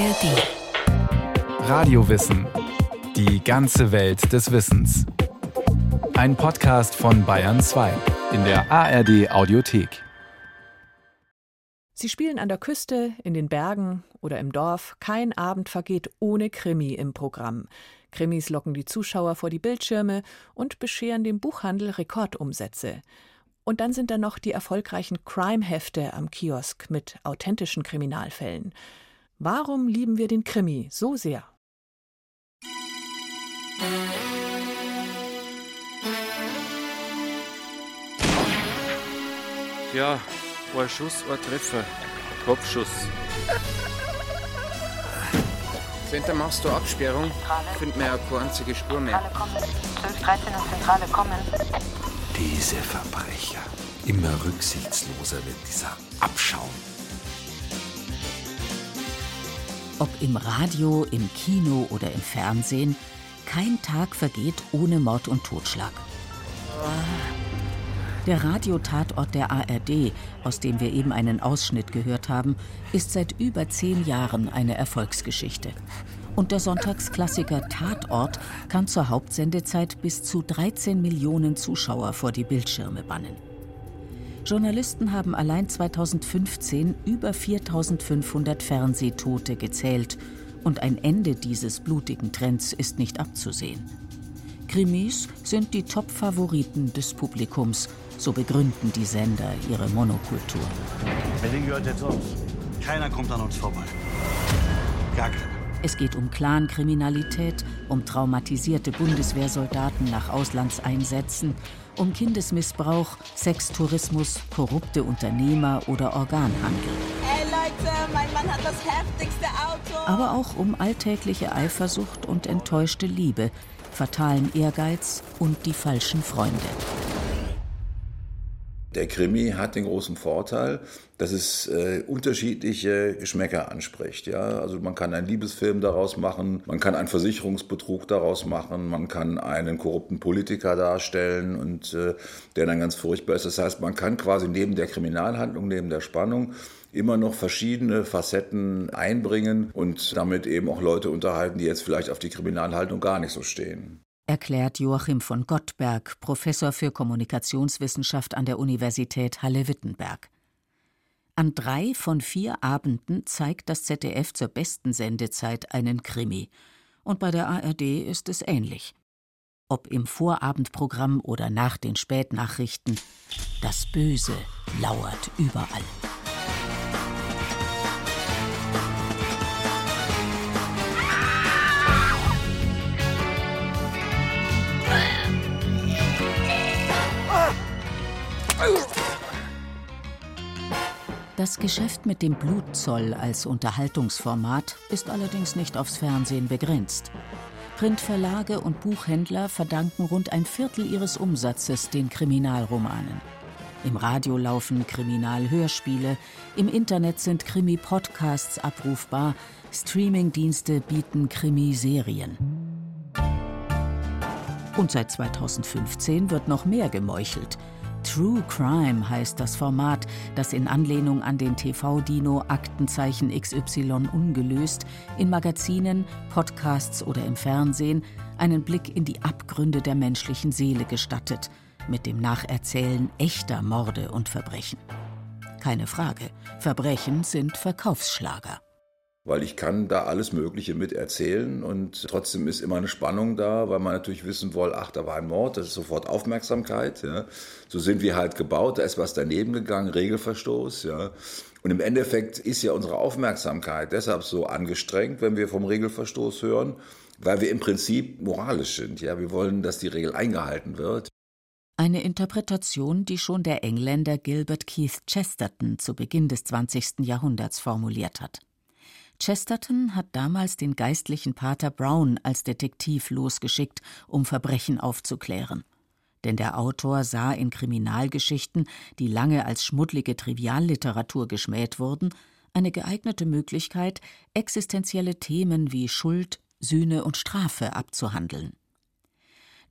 ARD. Radiowissen. Die ganze Welt des Wissens. Ein Podcast von Bayern 2 in der ARD Audiothek. Sie spielen an der Küste, in den Bergen oder im Dorf. Kein Abend vergeht ohne Krimi im Programm. Krimis locken die Zuschauer vor die Bildschirme und bescheren dem Buchhandel Rekordumsätze. Und dann sind da noch die erfolgreichen Crime-Hefte am Kiosk mit authentischen Kriminalfällen. Warum lieben wir den Krimi so sehr? Ja, ein Schuss, ein Treffer. Kopfschuss. Center, machst du Absperrung? Find mir ja keine einzige Spur mehr. Zentrale kommen. 12, 13 und Zentrale kommen. Diese Verbrecher. Immer rücksichtsloser wird dieser Abschaum. Ob im Radio, im Kino oder im Fernsehen, kein Tag vergeht ohne Mord und Totschlag. Der Radiotatort der ARD, aus dem wir eben einen Ausschnitt gehört haben, ist seit über zehn Jahren eine Erfolgsgeschichte. Und der Sonntagsklassiker Tatort kann zur Hauptsendezeit bis zu 13 Millionen Zuschauer vor die Bildschirme bannen. Journalisten haben allein 2015 über 4500 Fernsehtote gezählt und ein Ende dieses blutigen Trends ist nicht abzusehen. Krimis sind die Top-Favoriten des Publikums, so begründen die Sender ihre Monokultur. Berlin gehört jetzt uns. Keiner kommt an uns vorbei. Gar keiner. Es geht um Clankriminalität, um traumatisierte Bundeswehrsoldaten nach Auslandseinsätzen, um Kindesmissbrauch, Sextourismus, korrupte Unternehmer oder Organhandel. Ey Leute, mein Mann hat das heftigste Auto. Aber auch um alltägliche Eifersucht und enttäuschte Liebe, fatalen Ehrgeiz und die falschen Freunde. Der Krimi hat den großen Vorteil, dass es äh, unterschiedliche Geschmäcker anspricht. Ja? Also man kann einen Liebesfilm daraus machen, man kann einen Versicherungsbetrug daraus machen, man kann einen korrupten Politiker darstellen und äh, der dann ganz furchtbar ist. Das heißt, man kann quasi neben der Kriminalhandlung, neben der Spannung immer noch verschiedene Facetten einbringen und damit eben auch Leute unterhalten, die jetzt vielleicht auf die Kriminalhaltung gar nicht so stehen erklärt Joachim von Gottberg, Professor für Kommunikationswissenschaft an der Universität Halle-Wittenberg. An drei von vier Abenden zeigt das ZDF zur besten Sendezeit einen Krimi. Und bei der ARD ist es ähnlich. Ob im Vorabendprogramm oder nach den Spätnachrichten, das Böse lauert überall. Das Geschäft mit dem Blutzoll als Unterhaltungsformat ist allerdings nicht aufs Fernsehen begrenzt. Printverlage und Buchhändler verdanken rund ein Viertel ihres Umsatzes den Kriminalromanen. Im Radio laufen Kriminalhörspiele, im Internet sind Krimi-Podcasts abrufbar, Streamingdienste bieten Krimiserien. Und seit 2015 wird noch mehr gemeuchelt. True Crime heißt das Format, das in Anlehnung an den TV-Dino Aktenzeichen XY ungelöst in Magazinen, Podcasts oder im Fernsehen einen Blick in die Abgründe der menschlichen Seele gestattet, mit dem Nacherzählen echter Morde und Verbrechen. Keine Frage, Verbrechen sind Verkaufsschlager weil ich kann da alles Mögliche mit erzählen und trotzdem ist immer eine Spannung da, weil man natürlich wissen will, ach, da war ein Mord, das ist sofort Aufmerksamkeit. Ja. So sind wir halt gebaut, da ist was daneben gegangen, Regelverstoß. Ja. Und im Endeffekt ist ja unsere Aufmerksamkeit deshalb so angestrengt, wenn wir vom Regelverstoß hören, weil wir im Prinzip moralisch sind. Ja. Wir wollen, dass die Regel eingehalten wird. Eine Interpretation, die schon der Engländer Gilbert Keith Chesterton zu Beginn des 20. Jahrhunderts formuliert hat. Chesterton hat damals den geistlichen Pater Brown als Detektiv losgeschickt, um Verbrechen aufzuklären. Denn der Autor sah in Kriminalgeschichten, die lange als schmuddlige Trivialliteratur geschmäht wurden, eine geeignete Möglichkeit, existenzielle Themen wie Schuld, Sühne und Strafe abzuhandeln.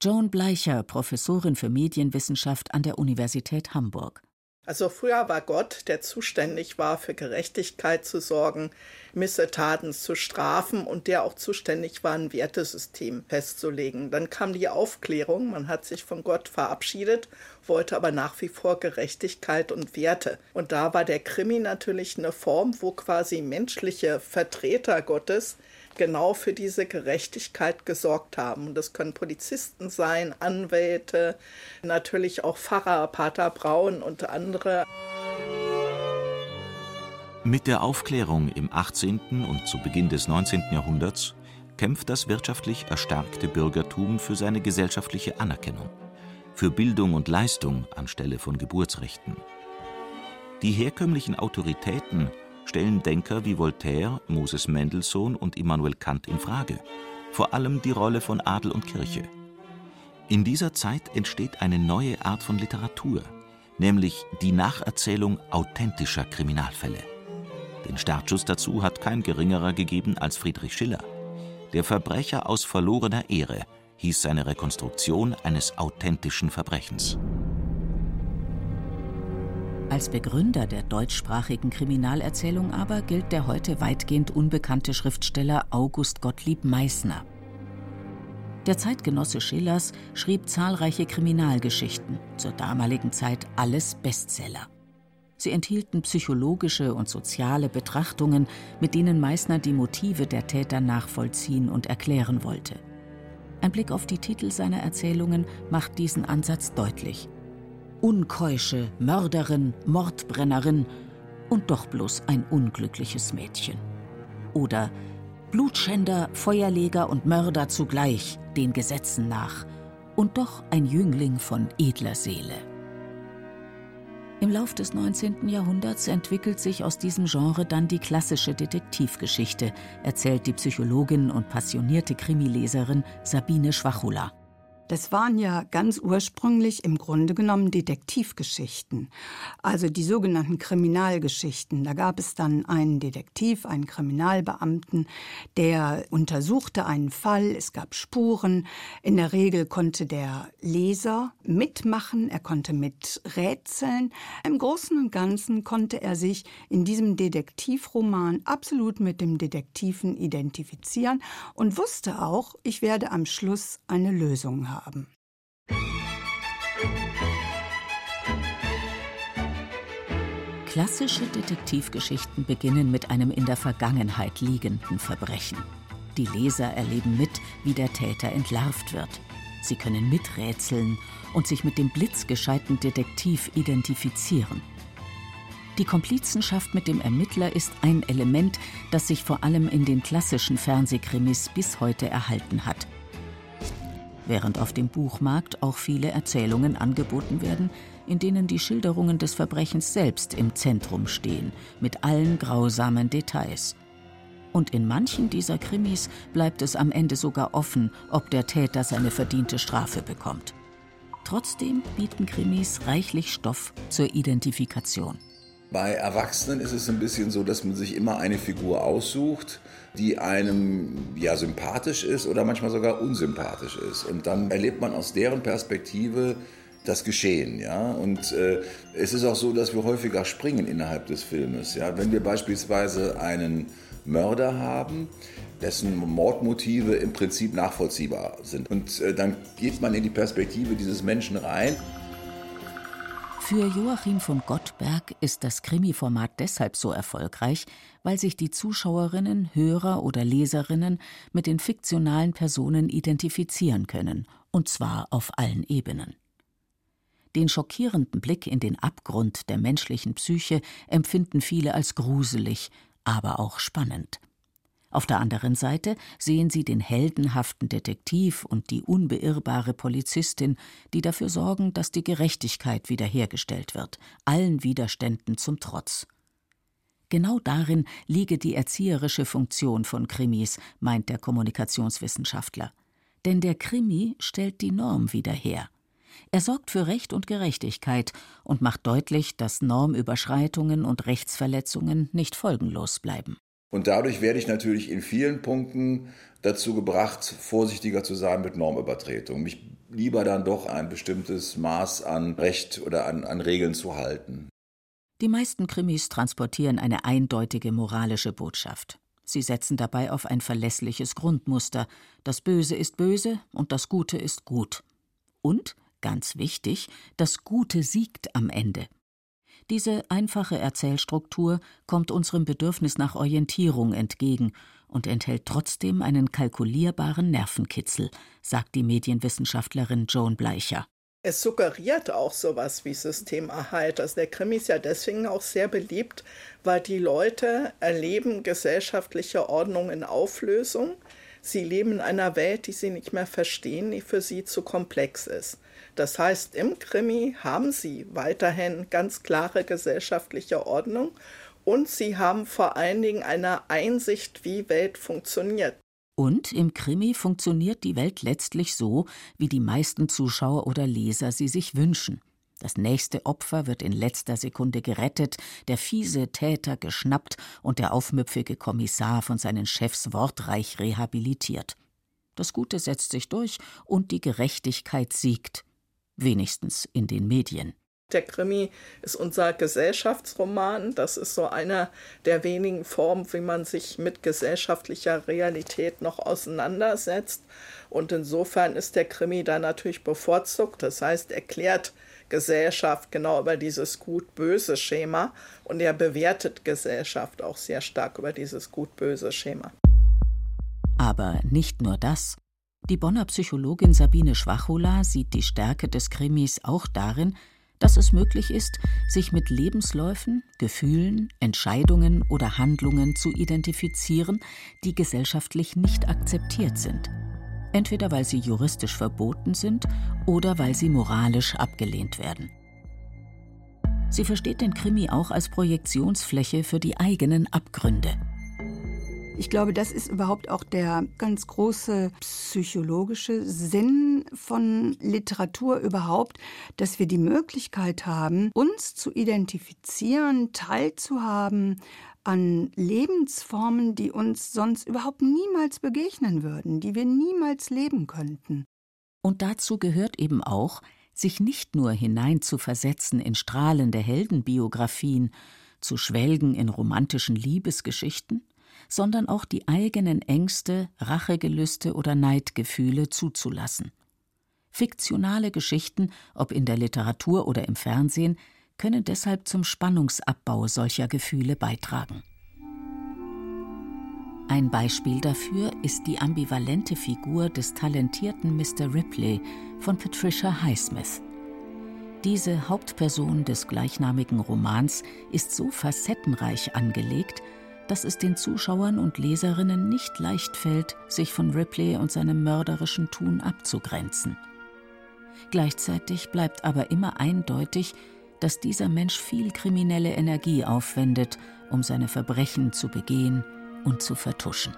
Joan Bleicher, Professorin für Medienwissenschaft an der Universität Hamburg. Also früher war Gott, der zuständig war, für Gerechtigkeit zu sorgen, Missetaten zu strafen und der auch zuständig war, ein Wertesystem festzulegen. Dann kam die Aufklärung, man hat sich von Gott verabschiedet, wollte aber nach wie vor Gerechtigkeit und Werte. Und da war der Krimi natürlich eine Form, wo quasi menschliche Vertreter Gottes genau für diese Gerechtigkeit gesorgt haben. Und das können Polizisten sein, Anwälte, natürlich auch Pfarrer, Pater Braun und andere. Mit der Aufklärung im 18. und zu Beginn des 19. Jahrhunderts kämpft das wirtschaftlich erstärkte Bürgertum für seine gesellschaftliche Anerkennung, für Bildung und Leistung anstelle von Geburtsrechten. Die herkömmlichen Autoritäten stellen Denker wie Voltaire, Moses Mendelssohn und Immanuel Kant in Frage, vor allem die Rolle von Adel und Kirche. In dieser Zeit entsteht eine neue Art von Literatur, nämlich die Nacherzählung authentischer Kriminalfälle. Den Startschuss dazu hat kein geringerer gegeben als Friedrich Schiller. Der Verbrecher aus verlorener Ehre hieß seine Rekonstruktion eines authentischen Verbrechens. Als Begründer der deutschsprachigen Kriminalerzählung aber gilt der heute weitgehend unbekannte Schriftsteller August Gottlieb Meissner. Der Zeitgenosse Schillers schrieb zahlreiche Kriminalgeschichten, zur damaligen Zeit alles Bestseller. Sie enthielten psychologische und soziale Betrachtungen, mit denen Meissner die Motive der Täter nachvollziehen und erklären wollte. Ein Blick auf die Titel seiner Erzählungen macht diesen Ansatz deutlich unkeusche Mörderin, Mordbrennerin und doch bloß ein unglückliches Mädchen. Oder Blutschänder, Feuerleger und Mörder zugleich, den Gesetzen nach, und doch ein Jüngling von edler Seele. Im Lauf des 19. Jahrhunderts entwickelt sich aus diesem Genre dann die klassische Detektivgeschichte, erzählt die Psychologin und passionierte Krimileserin Sabine Schwachula. Das waren ja ganz ursprünglich im Grunde genommen Detektivgeschichten, also die sogenannten Kriminalgeschichten. Da gab es dann einen Detektiv, einen Kriminalbeamten, der untersuchte einen Fall, es gab Spuren. In der Regel konnte der Leser mitmachen, er konnte mit rätseln. Im Großen und Ganzen konnte er sich in diesem Detektivroman absolut mit dem Detektiven identifizieren und wusste auch, ich werde am Schluss eine Lösung haben haben. Klassische Detektivgeschichten beginnen mit einem in der Vergangenheit liegenden Verbrechen. Die Leser erleben mit, wie der Täter entlarvt wird. Sie können miträtseln und sich mit dem blitzgescheiten Detektiv identifizieren. Die Komplizenschaft mit dem Ermittler ist ein Element, das sich vor allem in den klassischen Fernsehkrimis bis heute erhalten hat während auf dem Buchmarkt auch viele Erzählungen angeboten werden, in denen die Schilderungen des Verbrechens selbst im Zentrum stehen, mit allen grausamen Details. Und in manchen dieser Krimis bleibt es am Ende sogar offen, ob der Täter seine verdiente Strafe bekommt. Trotzdem bieten Krimis reichlich Stoff zur Identifikation. Bei Erwachsenen ist es ein bisschen so, dass man sich immer eine Figur aussucht, die einem ja sympathisch ist oder manchmal sogar unsympathisch ist. Und dann erlebt man aus deren Perspektive das Geschehen, ja. Und äh, es ist auch so, dass wir häufiger springen innerhalb des Filmes, ja. Wenn wir beispielsweise einen Mörder haben, dessen Mordmotive im Prinzip nachvollziehbar sind. Und äh, dann geht man in die Perspektive dieses Menschen rein für Joachim von Gottberg ist das Krimi-Format deshalb so erfolgreich, weil sich die Zuschauerinnen, Hörer oder Leserinnen mit den fiktionalen Personen identifizieren können, und zwar auf allen Ebenen. Den schockierenden Blick in den Abgrund der menschlichen Psyche empfinden viele als gruselig, aber auch spannend. Auf der anderen Seite sehen sie den heldenhaften Detektiv und die unbeirrbare Polizistin, die dafür sorgen, dass die Gerechtigkeit wiederhergestellt wird, allen Widerständen zum Trotz. Genau darin liege die erzieherische Funktion von Krimis, meint der Kommunikationswissenschaftler. Denn der Krimi stellt die Norm wieder her. Er sorgt für Recht und Gerechtigkeit und macht deutlich, dass Normüberschreitungen und Rechtsverletzungen nicht folgenlos bleiben. Und dadurch werde ich natürlich in vielen Punkten dazu gebracht, vorsichtiger zu sein mit Normübertretung. Mich lieber dann doch ein bestimmtes Maß an Recht oder an, an Regeln zu halten. Die meisten Krimis transportieren eine eindeutige moralische Botschaft. Sie setzen dabei auf ein verlässliches Grundmuster. Das Böse ist böse und das Gute ist gut. Und, ganz wichtig, das Gute siegt am Ende. Diese einfache Erzählstruktur kommt unserem Bedürfnis nach Orientierung entgegen und enthält trotzdem einen kalkulierbaren Nervenkitzel, sagt die Medienwissenschaftlerin Joan Bleicher. Es suggeriert auch sowas wie Systemerhalt. Also der Krimi ist ja deswegen auch sehr beliebt, weil die Leute erleben gesellschaftliche Ordnung in Auflösung. Sie leben in einer Welt, die sie nicht mehr verstehen, die für sie zu komplex ist. Das heißt, im Krimi haben sie weiterhin ganz klare gesellschaftliche Ordnung und sie haben vor allen Dingen eine Einsicht, wie Welt funktioniert. Und im Krimi funktioniert die Welt letztlich so, wie die meisten Zuschauer oder Leser sie sich wünschen. Das nächste Opfer wird in letzter Sekunde gerettet, der fiese Täter geschnappt und der aufmüpfige Kommissar von seinen Chefs wortreich rehabilitiert. Das Gute setzt sich durch und die Gerechtigkeit siegt. Wenigstens in den Medien. Der Krimi ist unser Gesellschaftsroman. Das ist so einer der wenigen Formen, wie man sich mit gesellschaftlicher Realität noch auseinandersetzt. Und insofern ist der Krimi da natürlich bevorzugt. Das heißt, er klärt Gesellschaft genau über dieses gut-böse Schema und er bewertet Gesellschaft auch sehr stark über dieses gut-böse Schema. Aber nicht nur das. Die Bonner Psychologin Sabine Schwachola sieht die Stärke des Krimis auch darin, dass es möglich ist, sich mit Lebensläufen, Gefühlen, Entscheidungen oder Handlungen zu identifizieren, die gesellschaftlich nicht akzeptiert sind. Entweder weil sie juristisch verboten sind oder weil sie moralisch abgelehnt werden. Sie versteht den Krimi auch als Projektionsfläche für die eigenen Abgründe. Ich glaube, das ist überhaupt auch der ganz große psychologische Sinn von Literatur überhaupt, dass wir die Möglichkeit haben, uns zu identifizieren, teilzuhaben an Lebensformen, die uns sonst überhaupt niemals begegnen würden, die wir niemals leben könnten. Und dazu gehört eben auch, sich nicht nur hineinzuversetzen in strahlende Heldenbiografien, zu schwelgen in romantischen Liebesgeschichten, sondern auch die eigenen Ängste, Rachegelüste oder Neidgefühle zuzulassen. Fiktionale Geschichten, ob in der Literatur oder im Fernsehen, können deshalb zum Spannungsabbau solcher Gefühle beitragen. Ein Beispiel dafür ist die ambivalente Figur des talentierten Mr. Ripley von Patricia Highsmith. Diese Hauptperson des gleichnamigen Romans ist so facettenreich angelegt, dass es den Zuschauern und Leserinnen nicht leicht fällt, sich von Ripley und seinem mörderischen Tun abzugrenzen. Gleichzeitig bleibt aber immer eindeutig, dass dieser Mensch viel kriminelle Energie aufwendet, um seine Verbrechen zu begehen und zu vertuschen.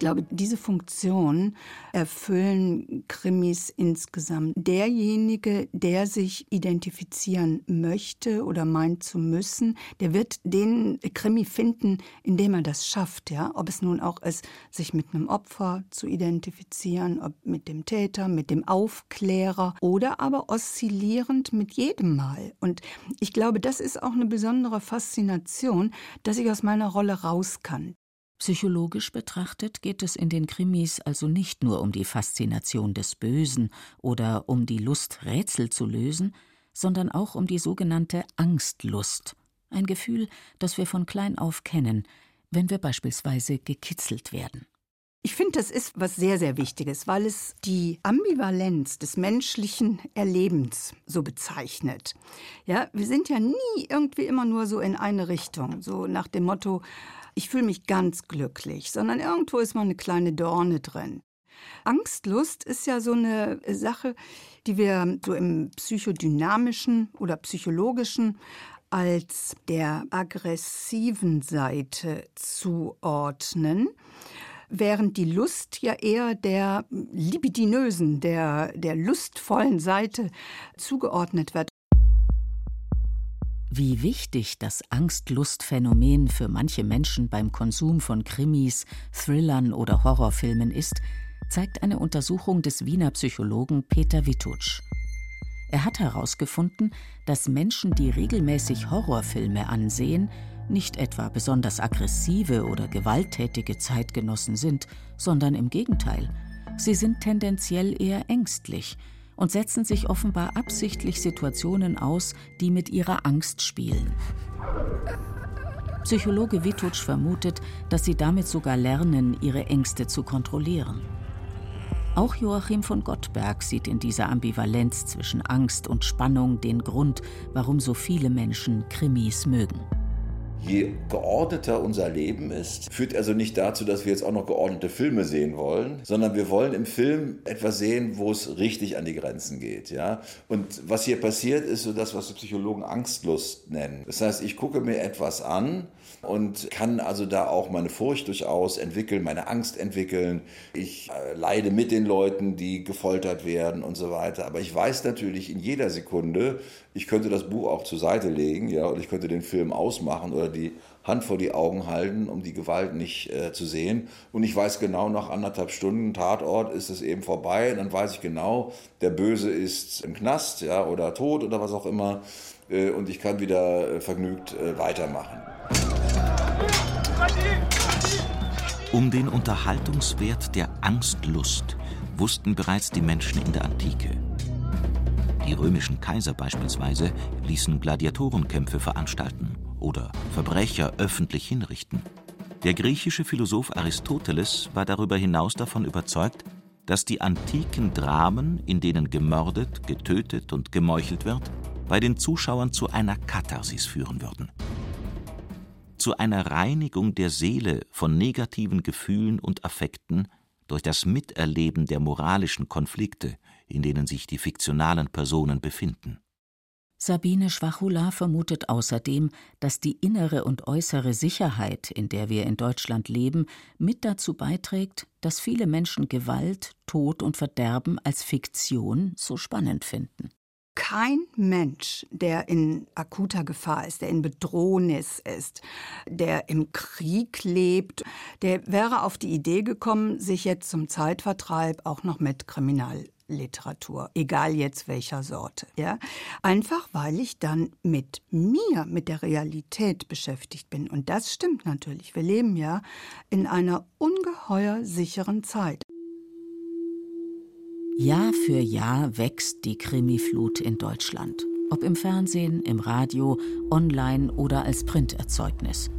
Glaube, diese Funktion erfüllen Krimis insgesamt. Derjenige, der sich identifizieren möchte oder meint zu müssen, der wird den Krimi finden, indem er das schafft. Ja? Ob es nun auch ist, sich mit einem Opfer zu identifizieren, ob mit dem Täter, mit dem Aufklärer oder aber oszillierend mit jedem Mal. Und ich glaube, das ist auch eine besondere Faszination, dass ich aus meiner Rolle raus kann. Psychologisch betrachtet geht es in den Krimis also nicht nur um die Faszination des Bösen oder um die Lust, Rätsel zu lösen, sondern auch um die sogenannte Angstlust, ein Gefühl, das wir von klein auf kennen, wenn wir beispielsweise gekitzelt werden. Ich finde, das ist was sehr, sehr Wichtiges, weil es die Ambivalenz des menschlichen Erlebens so bezeichnet. Ja, wir sind ja nie irgendwie immer nur so in eine Richtung, so nach dem Motto, ich fühle mich ganz glücklich, sondern irgendwo ist mal eine kleine Dorne drin. Angstlust ist ja so eine Sache, die wir so im psychodynamischen oder psychologischen als der aggressiven Seite zuordnen, während die Lust ja eher der libidinösen, der, der lustvollen Seite zugeordnet wird. Wie wichtig das Angst-Lust-Phänomen für manche Menschen beim Konsum von Krimis, Thrillern oder Horrorfilmen ist, zeigt eine Untersuchung des Wiener Psychologen Peter Wittutsch. Er hat herausgefunden, dass Menschen, die regelmäßig Horrorfilme ansehen, nicht etwa besonders aggressive oder gewalttätige Zeitgenossen sind, sondern im Gegenteil. Sie sind tendenziell eher ängstlich und setzen sich offenbar absichtlich Situationen aus, die mit ihrer Angst spielen. Psychologe Witutsch vermutet, dass sie damit sogar lernen, ihre Ängste zu kontrollieren. Auch Joachim von Gottberg sieht in dieser Ambivalenz zwischen Angst und Spannung den Grund, warum so viele Menschen Krimis mögen. Je geordneter unser Leben ist, führt also nicht dazu, dass wir jetzt auch noch geordnete Filme sehen wollen, sondern wir wollen im Film etwas sehen, wo es richtig an die Grenzen geht. Ja? Und was hier passiert, ist so das, was die Psychologen Angstlust nennen. Das heißt, ich gucke mir etwas an und kann also da auch meine Furcht durchaus entwickeln, meine Angst entwickeln. Ich äh, leide mit den Leuten, die gefoltert werden und so weiter. Aber ich weiß natürlich in jeder Sekunde, ich könnte das Buch auch zur Seite legen, ja, oder ich könnte den Film ausmachen oder die Hand vor die Augen halten, um die Gewalt nicht äh, zu sehen. Und ich weiß genau, nach anderthalb Stunden Tatort ist es eben vorbei. Und dann weiß ich genau, der Böse ist im Knast, ja, oder tot oder was auch immer. Äh, und ich kann wieder äh, vergnügt äh, weitermachen. Um den Unterhaltungswert der Angstlust wussten bereits die Menschen in der Antike. Die römischen Kaiser beispielsweise ließen Gladiatorenkämpfe veranstalten oder Verbrecher öffentlich hinrichten. Der griechische Philosoph Aristoteles war darüber hinaus davon überzeugt, dass die antiken Dramen, in denen gemordet, getötet und gemeuchelt wird, bei den Zuschauern zu einer Katharsis führen würden. Zu einer Reinigung der Seele von negativen Gefühlen und Affekten durch das Miterleben der moralischen Konflikte, in denen sich die fiktionalen Personen befinden. Sabine Schwachula vermutet außerdem, dass die innere und äußere Sicherheit, in der wir in Deutschland leben, mit dazu beiträgt, dass viele Menschen Gewalt, Tod und Verderben als Fiktion so spannend finden. Kein Mensch, der in akuter Gefahr ist, der in Bedrohnis ist, der im Krieg lebt, der wäre auf die Idee gekommen, sich jetzt zum Zeitvertreib auch noch mit Kriminal Literatur, egal jetzt welcher Sorte. Ja? Einfach weil ich dann mit mir, mit der Realität beschäftigt bin. Und das stimmt natürlich. Wir leben ja in einer ungeheuer sicheren Zeit. Jahr für Jahr wächst die Krimiflut in Deutschland. Ob im Fernsehen, im Radio, online oder als Printerzeugnis.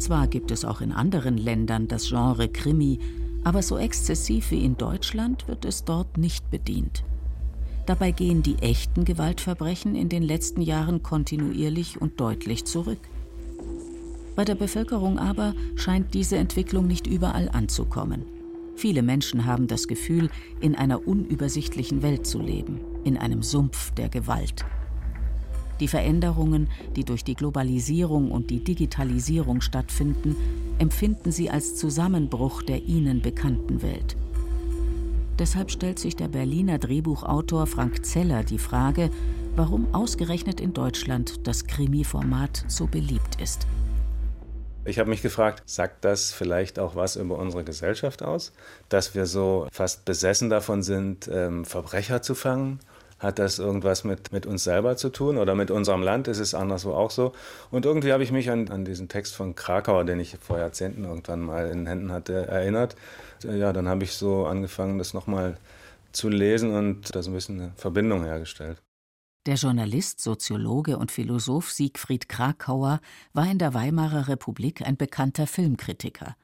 Zwar gibt es auch in anderen Ländern das Genre Krimi, aber so exzessiv wie in Deutschland wird es dort nicht bedient. Dabei gehen die echten Gewaltverbrechen in den letzten Jahren kontinuierlich und deutlich zurück. Bei der Bevölkerung aber scheint diese Entwicklung nicht überall anzukommen. Viele Menschen haben das Gefühl, in einer unübersichtlichen Welt zu leben, in einem Sumpf der Gewalt. Die Veränderungen, die durch die Globalisierung und die Digitalisierung stattfinden, empfinden sie als Zusammenbruch der ihnen bekannten Welt. Deshalb stellt sich der Berliner Drehbuchautor Frank Zeller die Frage, warum ausgerechnet in Deutschland das Krimi-Format so beliebt ist. Ich habe mich gefragt, sagt das vielleicht auch was über unsere Gesellschaft aus, dass wir so fast besessen davon sind, ähm, Verbrecher zu fangen hat das irgendwas mit, mit uns selber zu tun oder mit unserem Land? Ist es anderswo auch so? Und irgendwie habe ich mich an, an diesen Text von Krakauer, den ich vor Jahrzehnten irgendwann mal in Händen hatte, erinnert. Ja, dann habe ich so angefangen, das nochmal zu lesen und da so ein bisschen eine Verbindung hergestellt. Der Journalist, Soziologe und Philosoph Siegfried Krakauer war in der Weimarer Republik ein bekannter Filmkritiker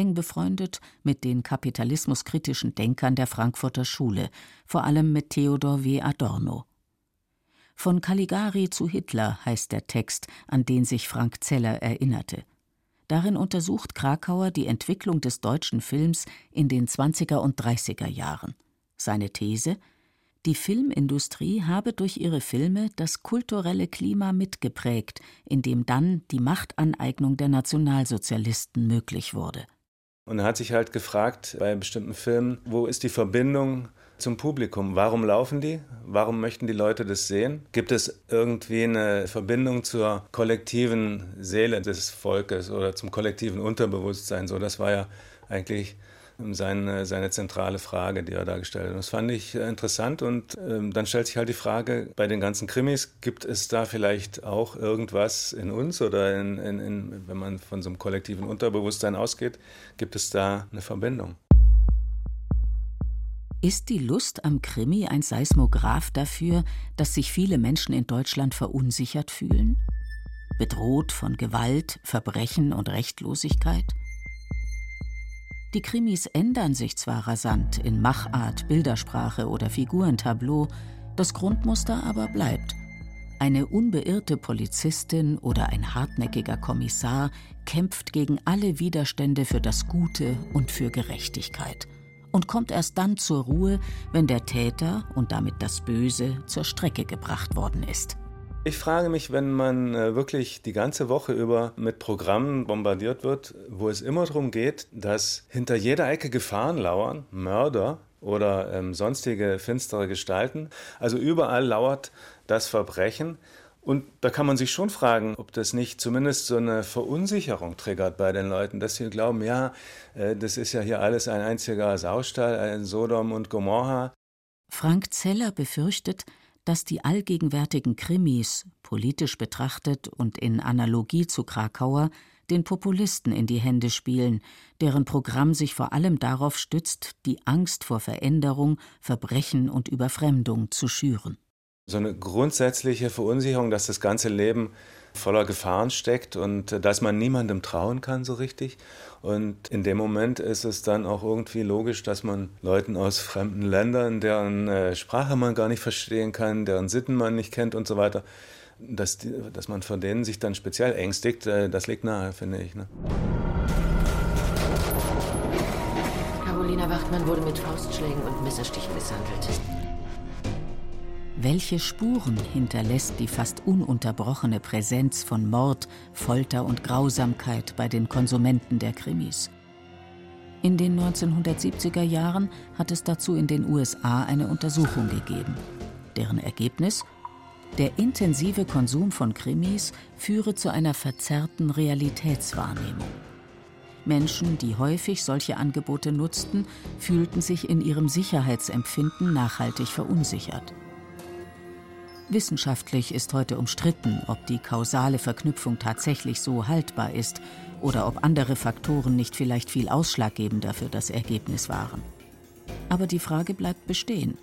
eng befreundet mit den kapitalismuskritischen Denkern der Frankfurter Schule, vor allem mit Theodor W. Adorno. Von Caligari zu Hitler heißt der Text, an den sich Frank Zeller erinnerte. Darin untersucht Krakauer die Entwicklung des deutschen Films in den 20er und 30er Jahren. Seine These die Filmindustrie habe durch ihre Filme das kulturelle Klima mitgeprägt, in dem dann die Machtaneignung der Nationalsozialisten möglich wurde. Und er hat sich halt gefragt bei bestimmten Filmen, wo ist die Verbindung zum Publikum? Warum laufen die? Warum möchten die Leute das sehen? Gibt es irgendwie eine Verbindung zur kollektiven Seele des Volkes oder zum kollektiven Unterbewusstsein? So, das war ja eigentlich seine, seine zentrale Frage, die er da gestellt hat. Das fand ich interessant und ähm, dann stellt sich halt die Frage, bei den ganzen Krimis, gibt es da vielleicht auch irgendwas in uns oder in, in, in, wenn man von so einem kollektiven Unterbewusstsein ausgeht, gibt es da eine Verbindung? Ist die Lust am Krimi ein Seismograph dafür, dass sich viele Menschen in Deutschland verunsichert fühlen? Bedroht von Gewalt, Verbrechen und Rechtlosigkeit? Die Krimis ändern sich zwar rasant in Machart, Bildersprache oder Figurentableau, das Grundmuster aber bleibt. Eine unbeirrte Polizistin oder ein hartnäckiger Kommissar kämpft gegen alle Widerstände für das Gute und für Gerechtigkeit und kommt erst dann zur Ruhe, wenn der Täter und damit das Böse zur Strecke gebracht worden ist. Ich frage mich, wenn man äh, wirklich die ganze Woche über mit Programmen bombardiert wird, wo es immer darum geht, dass hinter jeder Ecke Gefahren lauern, Mörder oder ähm, sonstige finstere Gestalten. Also überall lauert das Verbrechen. Und da kann man sich schon fragen, ob das nicht zumindest so eine Verunsicherung triggert bei den Leuten, dass sie glauben, ja, äh, das ist ja hier alles ein einziger Saustall, ein Sodom und Gomorra. Frank Zeller befürchtet, dass die allgegenwärtigen Krimis, politisch betrachtet und in Analogie zu Krakauer, den Populisten in die Hände spielen, deren Programm sich vor allem darauf stützt, die Angst vor Veränderung, Verbrechen und Überfremdung zu schüren. So eine grundsätzliche Verunsicherung, dass das ganze Leben voller Gefahren steckt und äh, dass man niemandem trauen kann so richtig. Und in dem Moment ist es dann auch irgendwie logisch, dass man Leuten aus fremden Ländern, deren äh, Sprache man gar nicht verstehen kann, deren Sitten man nicht kennt und so weiter, dass, die, dass man vor denen sich dann speziell ängstigt, äh, das liegt nahe, finde ich. Ne? Carolina Wachtmann wurde mit Faustschlägen und Messerstichen misshandelt. Welche Spuren hinterlässt die fast ununterbrochene Präsenz von Mord, Folter und Grausamkeit bei den Konsumenten der Krimis? In den 1970er Jahren hat es dazu in den USA eine Untersuchung gegeben. Deren Ergebnis? Der intensive Konsum von Krimis führe zu einer verzerrten Realitätswahrnehmung. Menschen, die häufig solche Angebote nutzten, fühlten sich in ihrem Sicherheitsempfinden nachhaltig verunsichert. Wissenschaftlich ist heute umstritten, ob die kausale Verknüpfung tatsächlich so haltbar ist oder ob andere Faktoren nicht vielleicht viel ausschlaggebender für das Ergebnis waren. Aber die Frage bleibt bestehen.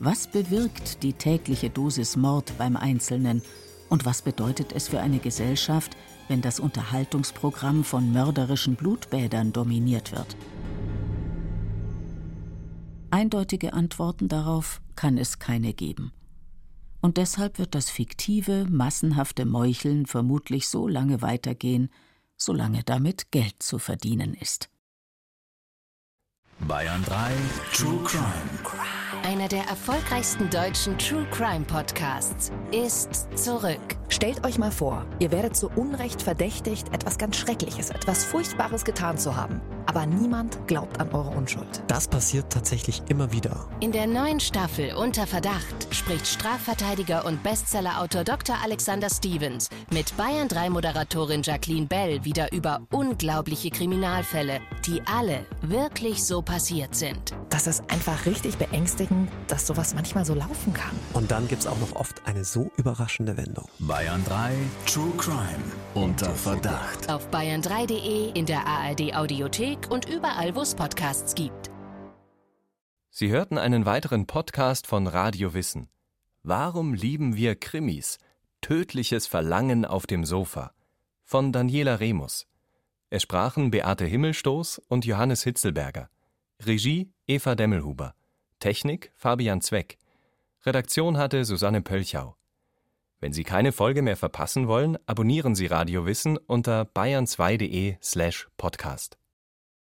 Was bewirkt die tägliche Dosis Mord beim Einzelnen und was bedeutet es für eine Gesellschaft, wenn das Unterhaltungsprogramm von mörderischen Blutbädern dominiert wird? Eindeutige Antworten darauf kann es keine geben und deshalb wird das fiktive, massenhafte Meucheln vermutlich so lange weitergehen, solange damit Geld zu verdienen ist. Bayern 3 True Crime. Einer der erfolgreichsten deutschen True Crime Podcasts ist zurück. Stellt euch mal vor, ihr werdet zu Unrecht verdächtigt, etwas ganz Schreckliches, etwas Furchtbares getan zu haben. Aber niemand glaubt an eure Unschuld. Das passiert tatsächlich immer wieder. In der neuen Staffel Unter Verdacht spricht Strafverteidiger und Bestsellerautor Dr. Alexander Stevens mit Bayern 3 Moderatorin Jacqueline Bell wieder über unglaubliche Kriminalfälle, die alle wirklich so passiert sind. Das ist einfach richtig beängstigend, dass sowas manchmal so laufen kann. Und dann gibt es auch noch oft eine so überraschende Wendung. Bayern 3 True Crime unter Verdacht. Auf bayern3.de, in der ARD Audiothek und überall, wo es Podcasts gibt. Sie hörten einen weiteren Podcast von Radio Wissen. Warum lieben wir Krimis? Tödliches Verlangen auf dem Sofa. Von Daniela Remus. Es sprachen Beate Himmelstoß und Johannes Hitzelberger. Regie Eva Demmelhuber. Technik Fabian Zweck. Redaktion hatte Susanne Pölchau. Wenn Sie keine Folge mehr verpassen wollen, abonnieren Sie Radio Wissen unter bayern2.de slash podcast.